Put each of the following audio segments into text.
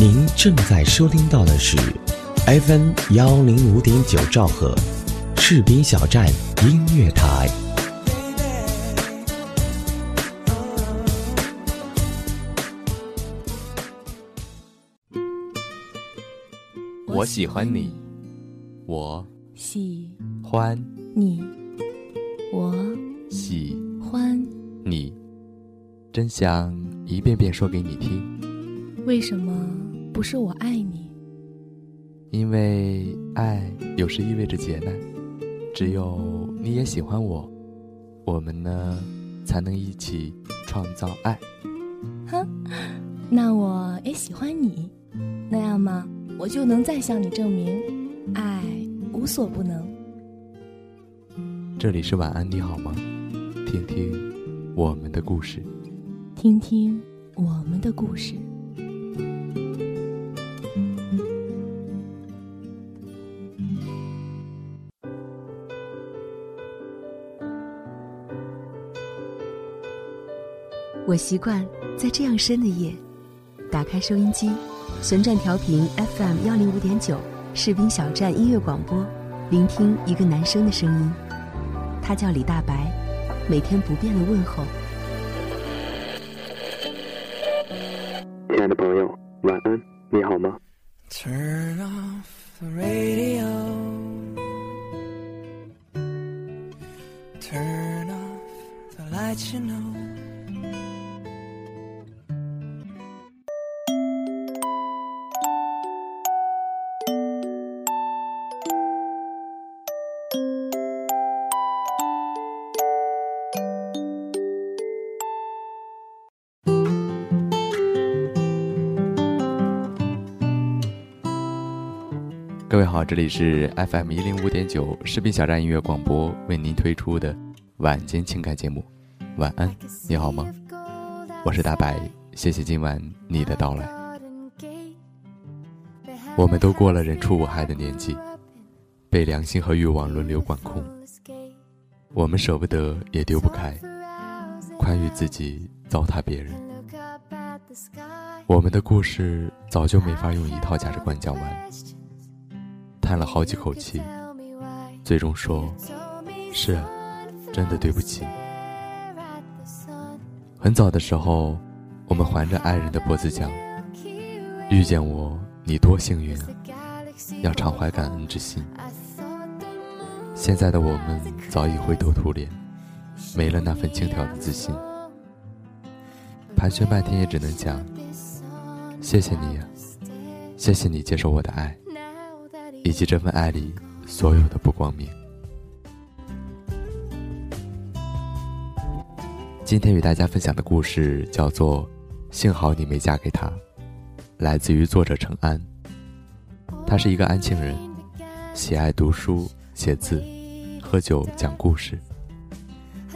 您正在收听到的是 FM 幺零五点九兆赫，士兵小站音乐台。我喜欢你，我喜欢你，我喜欢。你，真想一遍遍说给你听。为什么不是我爱你？因为爱有时意味着劫难，只有你也喜欢我，我们呢才能一起创造爱。哼，那我也喜欢你，那样吗，我就能再向你证明，爱无所不能。这里是晚安，你好吗？听听我们的故事，听听我们的故事。我习惯在这样深的夜，打开收音机，旋转调频 FM 幺零五点九，士兵小站音乐广播，聆听一个男生的声音。他叫李大白，每天不变的问候。亲爱的朋友，晚安，你好吗？Turn off the radio. Turn off the lights, you know. 各位好，这里是 FM 一零五点九士兵小站音乐广播为您推出的晚间情感节目。晚安，你好吗？我是大白，谢谢今晚你的到来。我们都过了人畜无害的年纪，被良心和欲望轮流管控。我们舍不得，也丢不开，宽裕自己，糟蹋别人。我们的故事早就没法用一套价值观讲完。叹了好几口气，最终说：“是，真的对不起。”很早的时候，我们环着爱人的脖子讲：“遇见我，你多幸运啊！要常怀感恩之心。”现在的我们早已灰头土脸，没了那份轻佻的自信，盘旋半天也只能讲：“谢谢你，谢谢你接受我的爱。”以及这份爱里所有的不光明。今天与大家分享的故事叫做《幸好你没嫁给他》，来自于作者程安。他是一个安庆人，喜爱读书、写字、喝酒、讲故事。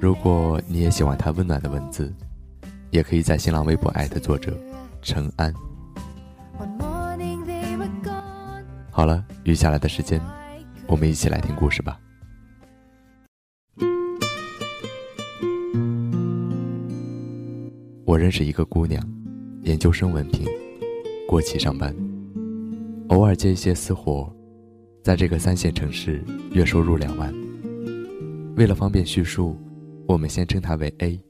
如果你也喜欢他温暖的文字，也可以在新浪微博艾特作者程安。好了，余下来的时间，我们一起来听故事吧。我认识一个姑娘，研究生文凭，国企上班，偶尔接一些私活，在这个三线城市，月收入两万。为了方便叙述，我们先称她为 A。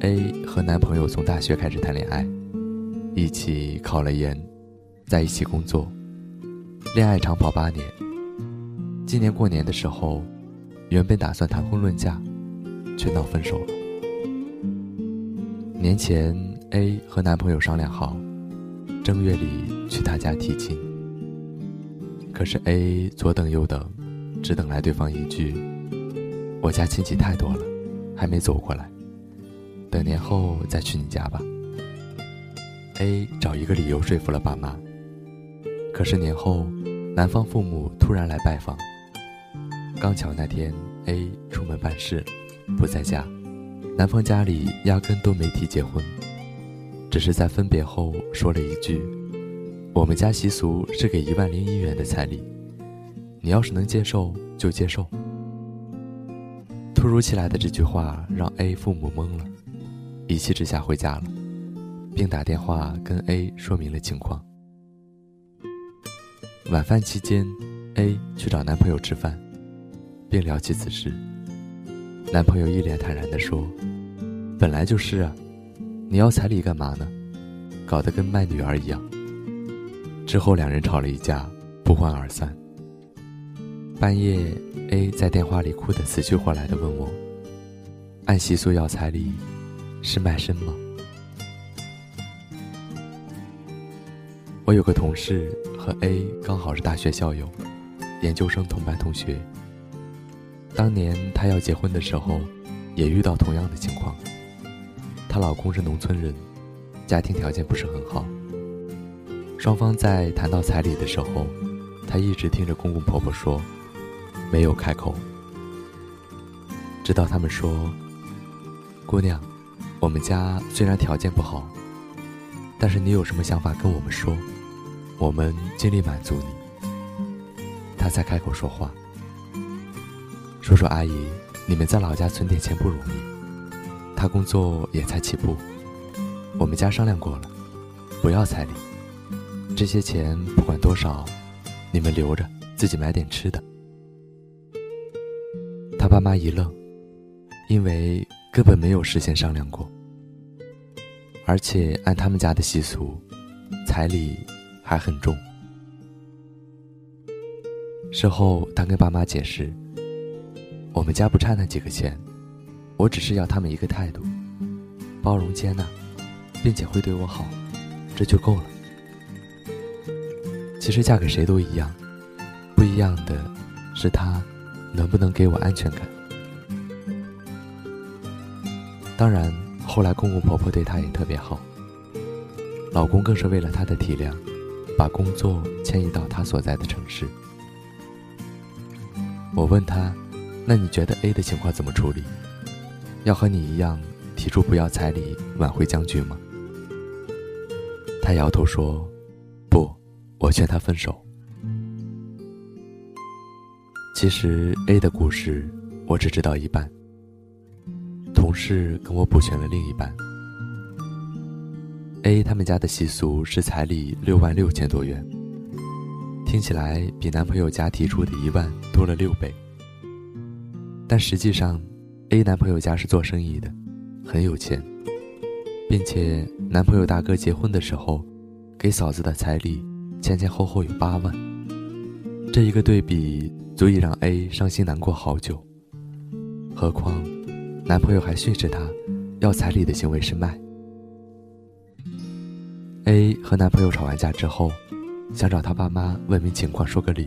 A 和男朋友从大学开始谈恋爱，一起考了研，在一起工作。恋爱长跑八年，今年过年的时候，原本打算谈婚论嫁，却闹分手了。年前，A 和男朋友商量好，正月里去他家提亲。可是 A 左等右等，只等来对方一句：“我家亲戚太多了，还没走过来，等年后再去你家吧。”A 找一个理由说服了爸妈。可是年后，男方父母突然来拜访。刚巧那天 A 出门办事，不在家，男方家里压根都没提结婚，只是在分别后说了一句：“我们家习俗是给一万零一元的彩礼，你要是能接受就接受。”突如其来的这句话让 A 父母懵了，一气之下回家了，并打电话跟 A 说明了情况。晚饭期间，A 去找男朋友吃饭，并聊起此事。男朋友一脸坦然地说：“本来就是啊，你要彩礼干嘛呢？搞得跟卖女儿一样。”之后两人吵了一架，不欢而散。半夜，A 在电话里哭得死去活来的问我：“按习俗要彩礼，是卖身吗？”我有个同事和 A 刚好是大学校友，研究生同班同学。当年她要结婚的时候，也遇到同样的情况。她老公是农村人，家庭条件不是很好。双方在谈到彩礼的时候，她一直听着公公婆婆说，没有开口。直到他们说：“姑娘，我们家虽然条件不好，但是你有什么想法跟我们说。”我们尽力满足你。他才开口说话，叔叔阿姨，你们在老家存点钱不容易，他工作也才起步，我们家商量过了，不要彩礼，这些钱不管多少，你们留着自己买点吃的。他爸妈一愣，因为根本没有事先商量过，而且按他们家的习俗，彩礼。还很重。事后，他跟爸妈解释：“我们家不差那几个钱，我只是要他们一个态度，包容接纳，并且会对我好，这就够了。其实嫁给谁都一样，不一样的是他能不能给我安全感。当然，后来公公婆婆对她也特别好，老公更是为了她的体谅。”把工作迁移到他所在的城市。我问他：“那你觉得 A 的情况怎么处理？要和你一样提出不要彩礼挽回僵局吗？”他摇头说：“不，我劝他分手。”其实 A 的故事我只知道一半，同事跟我补全了另一半。A 他们家的习俗是彩礼六万六千多元，听起来比男朋友家提出的一万多了六倍。但实际上，A 男朋友家是做生意的，很有钱，并且男朋友大哥结婚的时候，给嫂子的彩礼前前后后有八万。这一个对比足以让 A 伤心难过好久。何况，男朋友还训斥她，要彩礼的行为是卖。A 和男朋友吵完架之后，想找他爸妈问明情况，说个理。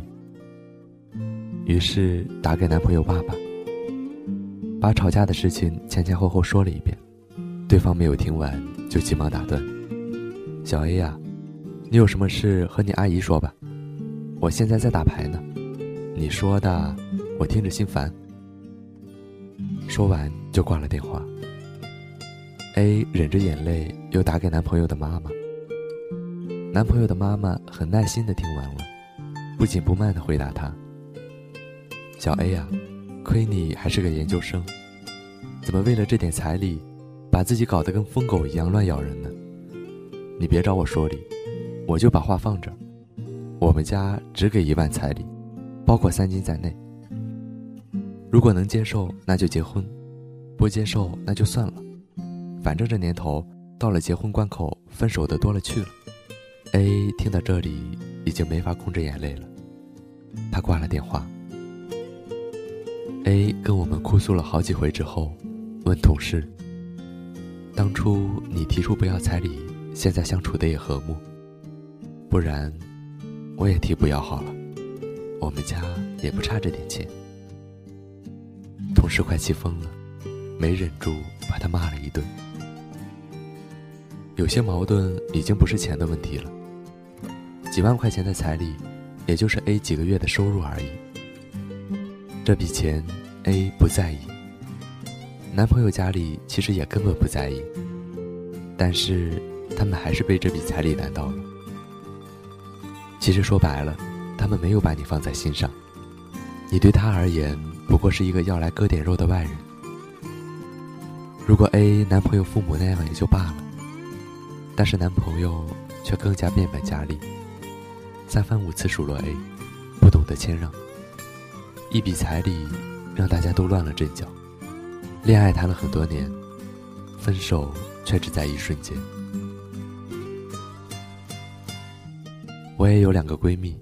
于是打给男朋友爸爸，把吵架的事情前前后后说了一遍。对方没有听完，就急忙打断：“小 A 呀，你有什么事和你阿姨说吧，我现在在打牌呢。你说的，我听着心烦。”说完就挂了电话。A 忍着眼泪，又打给男朋友的妈妈。男朋友的妈妈很耐心的听完了，不紧不慢的回答他：“小 A 呀，亏你还是个研究生，怎么为了这点彩礼，把自己搞得跟疯狗一样乱咬人呢？你别找我说理，我就把话放这儿。我们家只给一万彩礼，包括三金在内。如果能接受，那就结婚；不接受，那就算了。反正这年头到了结婚关口，分手的多了去了。” A 听到这里，已经没法控制眼泪了，他挂了电话。A 跟我们哭诉了好几回之后，问同事：“当初你提出不要彩礼，现在相处的也和睦，不然我也提不要好了。我们家也不差这点钱。”同事快气疯了，没忍住把他骂了一顿。有些矛盾已经不是钱的问题了。几万块钱的彩礼，也就是 A 几个月的收入而已。这笔钱，A 不在意，男朋友家里其实也根本不在意，但是他们还是被这笔彩礼难到了。其实说白了，他们没有把你放在心上，你对他而言不过是一个要来割点肉的外人。如果 A 男朋友父母那样也就罢了。但是男朋友却更加变本加厉，三番五次数落 A，不懂得谦让，一笔彩礼让大家都乱了阵脚。恋爱谈了很多年，分手却只在一瞬间。我也有两个闺蜜，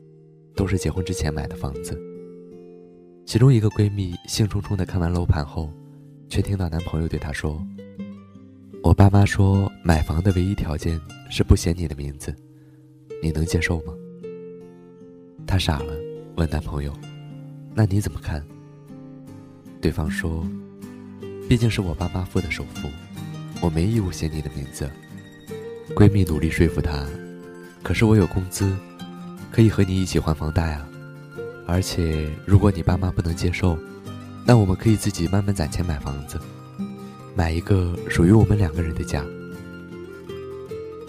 都是结婚之前买的房子。其中一个闺蜜兴冲冲的看完楼盘后，却听到男朋友对她说：“我爸妈说买房的唯一条件是不写你的名字，你能接受吗？”她傻了，问男朋友：“那你怎么看？”对方说：“毕竟是我爸妈付的首付，我没义务写你的名字。”闺蜜努力说服她：“可是我有工资。”可以和你一起还房贷啊，而且如果你爸妈不能接受，那我们可以自己慢慢攒钱买房子，买一个属于我们两个人的家。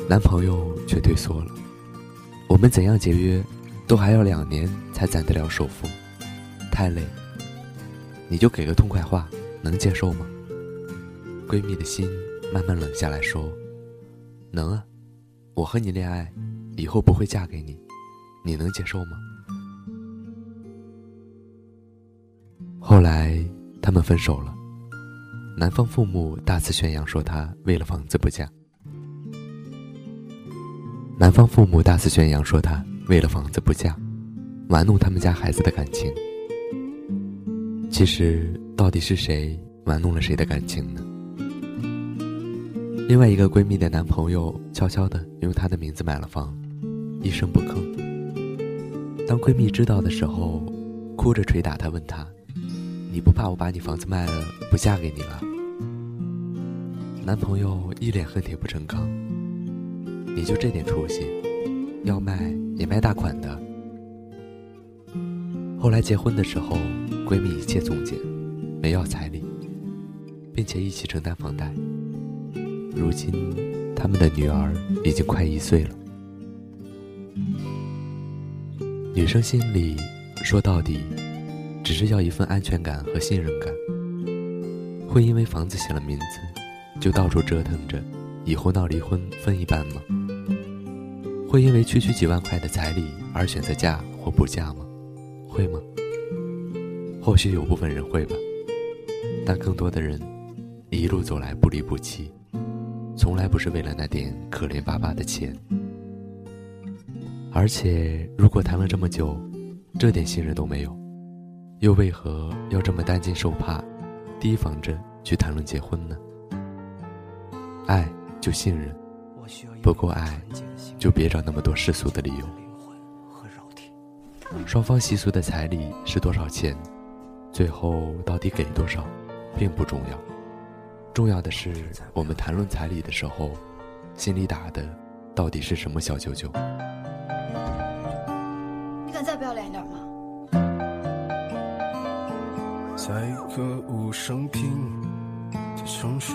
男朋友却退缩了，我们怎样节约，都还要两年才攒得了首付，太累。你就给个痛快话，能接受吗？闺蜜的心慢慢冷下来说：“能啊，我和你恋爱，以后不会嫁给你。”你能接受吗？后来他们分手了，男方父母大肆宣扬说他为了房子不嫁。男方父母大肆宣扬说他为了房子不嫁，玩弄他们家孩子的感情。其实到底是谁玩弄了谁的感情呢？另外一个闺蜜的男朋友悄悄的用她的名字买了房，一声不吭。当闺蜜知道的时候，哭着捶打她，问她：“你不怕我把你房子卖了，不嫁给你了？”男朋友一脸恨铁不成钢：“你就这点出息，要卖也卖大款的。”后来结婚的时候，闺蜜一切从简，没要彩礼，并且一起承担房贷。如今，他们的女儿已经快一岁了。女生心里，说到底，只是要一份安全感和信任感。会因为房子写了名字，就到处折腾着，以后闹离婚分一半吗？会因为区区几万块的彩礼而选择嫁或不嫁吗？会吗？或许有部分人会吧，但更多的人，一路走来不离不弃，从来不是为了那点可怜巴巴的钱。而且，如果谈了这么久，这点信任都没有，又为何要这么担惊受怕，提防着去谈论结婚呢？爱就信任，不够爱，就别找那么多世俗的理由。双方习俗的彩礼是多少钱，最后到底给多少，并不重要，重要的是我们谈论彩礼的时候，心里打的到底是什么小九九。你敢再不要脸一点吗？在一个无声平的城市，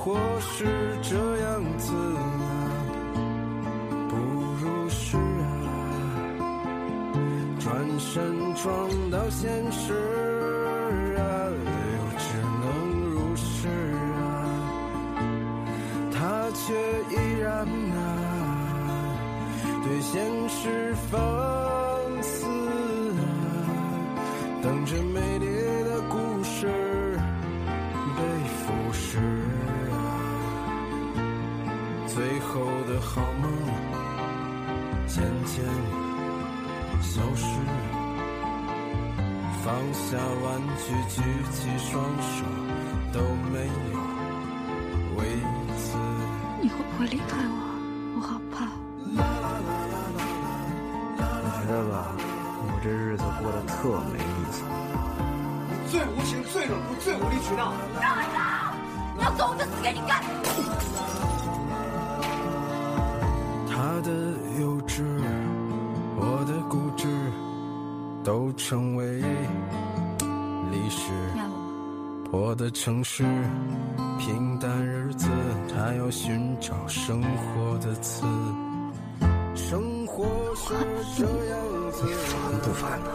或是这样子啊，不如是啊。转身撞到现实啊，又只能如是啊。他却依然啊，对现实放。最后的好梦渐渐消失。放下玩具，举起双手，都没有为此。你会不会离开我？我好怕。你觉得吧，我这日子过得特没意思。最无情、最冷酷、最无理取闹。让开！你要走，我就死给你看。成为历史。我的城市，平淡日子，他要寻找生活的词。生活是这样子，烦不烦呢？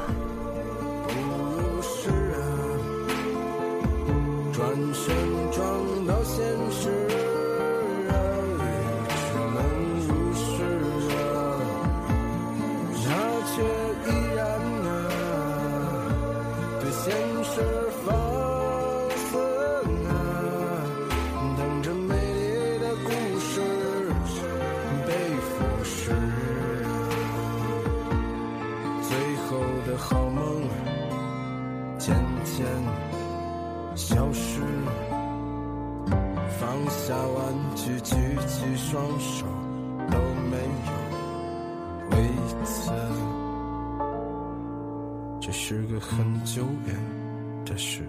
有为此。这是个很久远的事，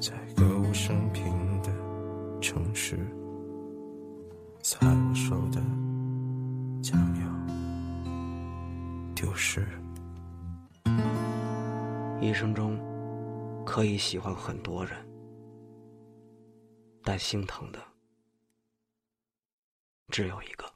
在歌舞升平的城市，在我手的将要丢失。一生中可以喜欢很多人，但心疼的只有一个。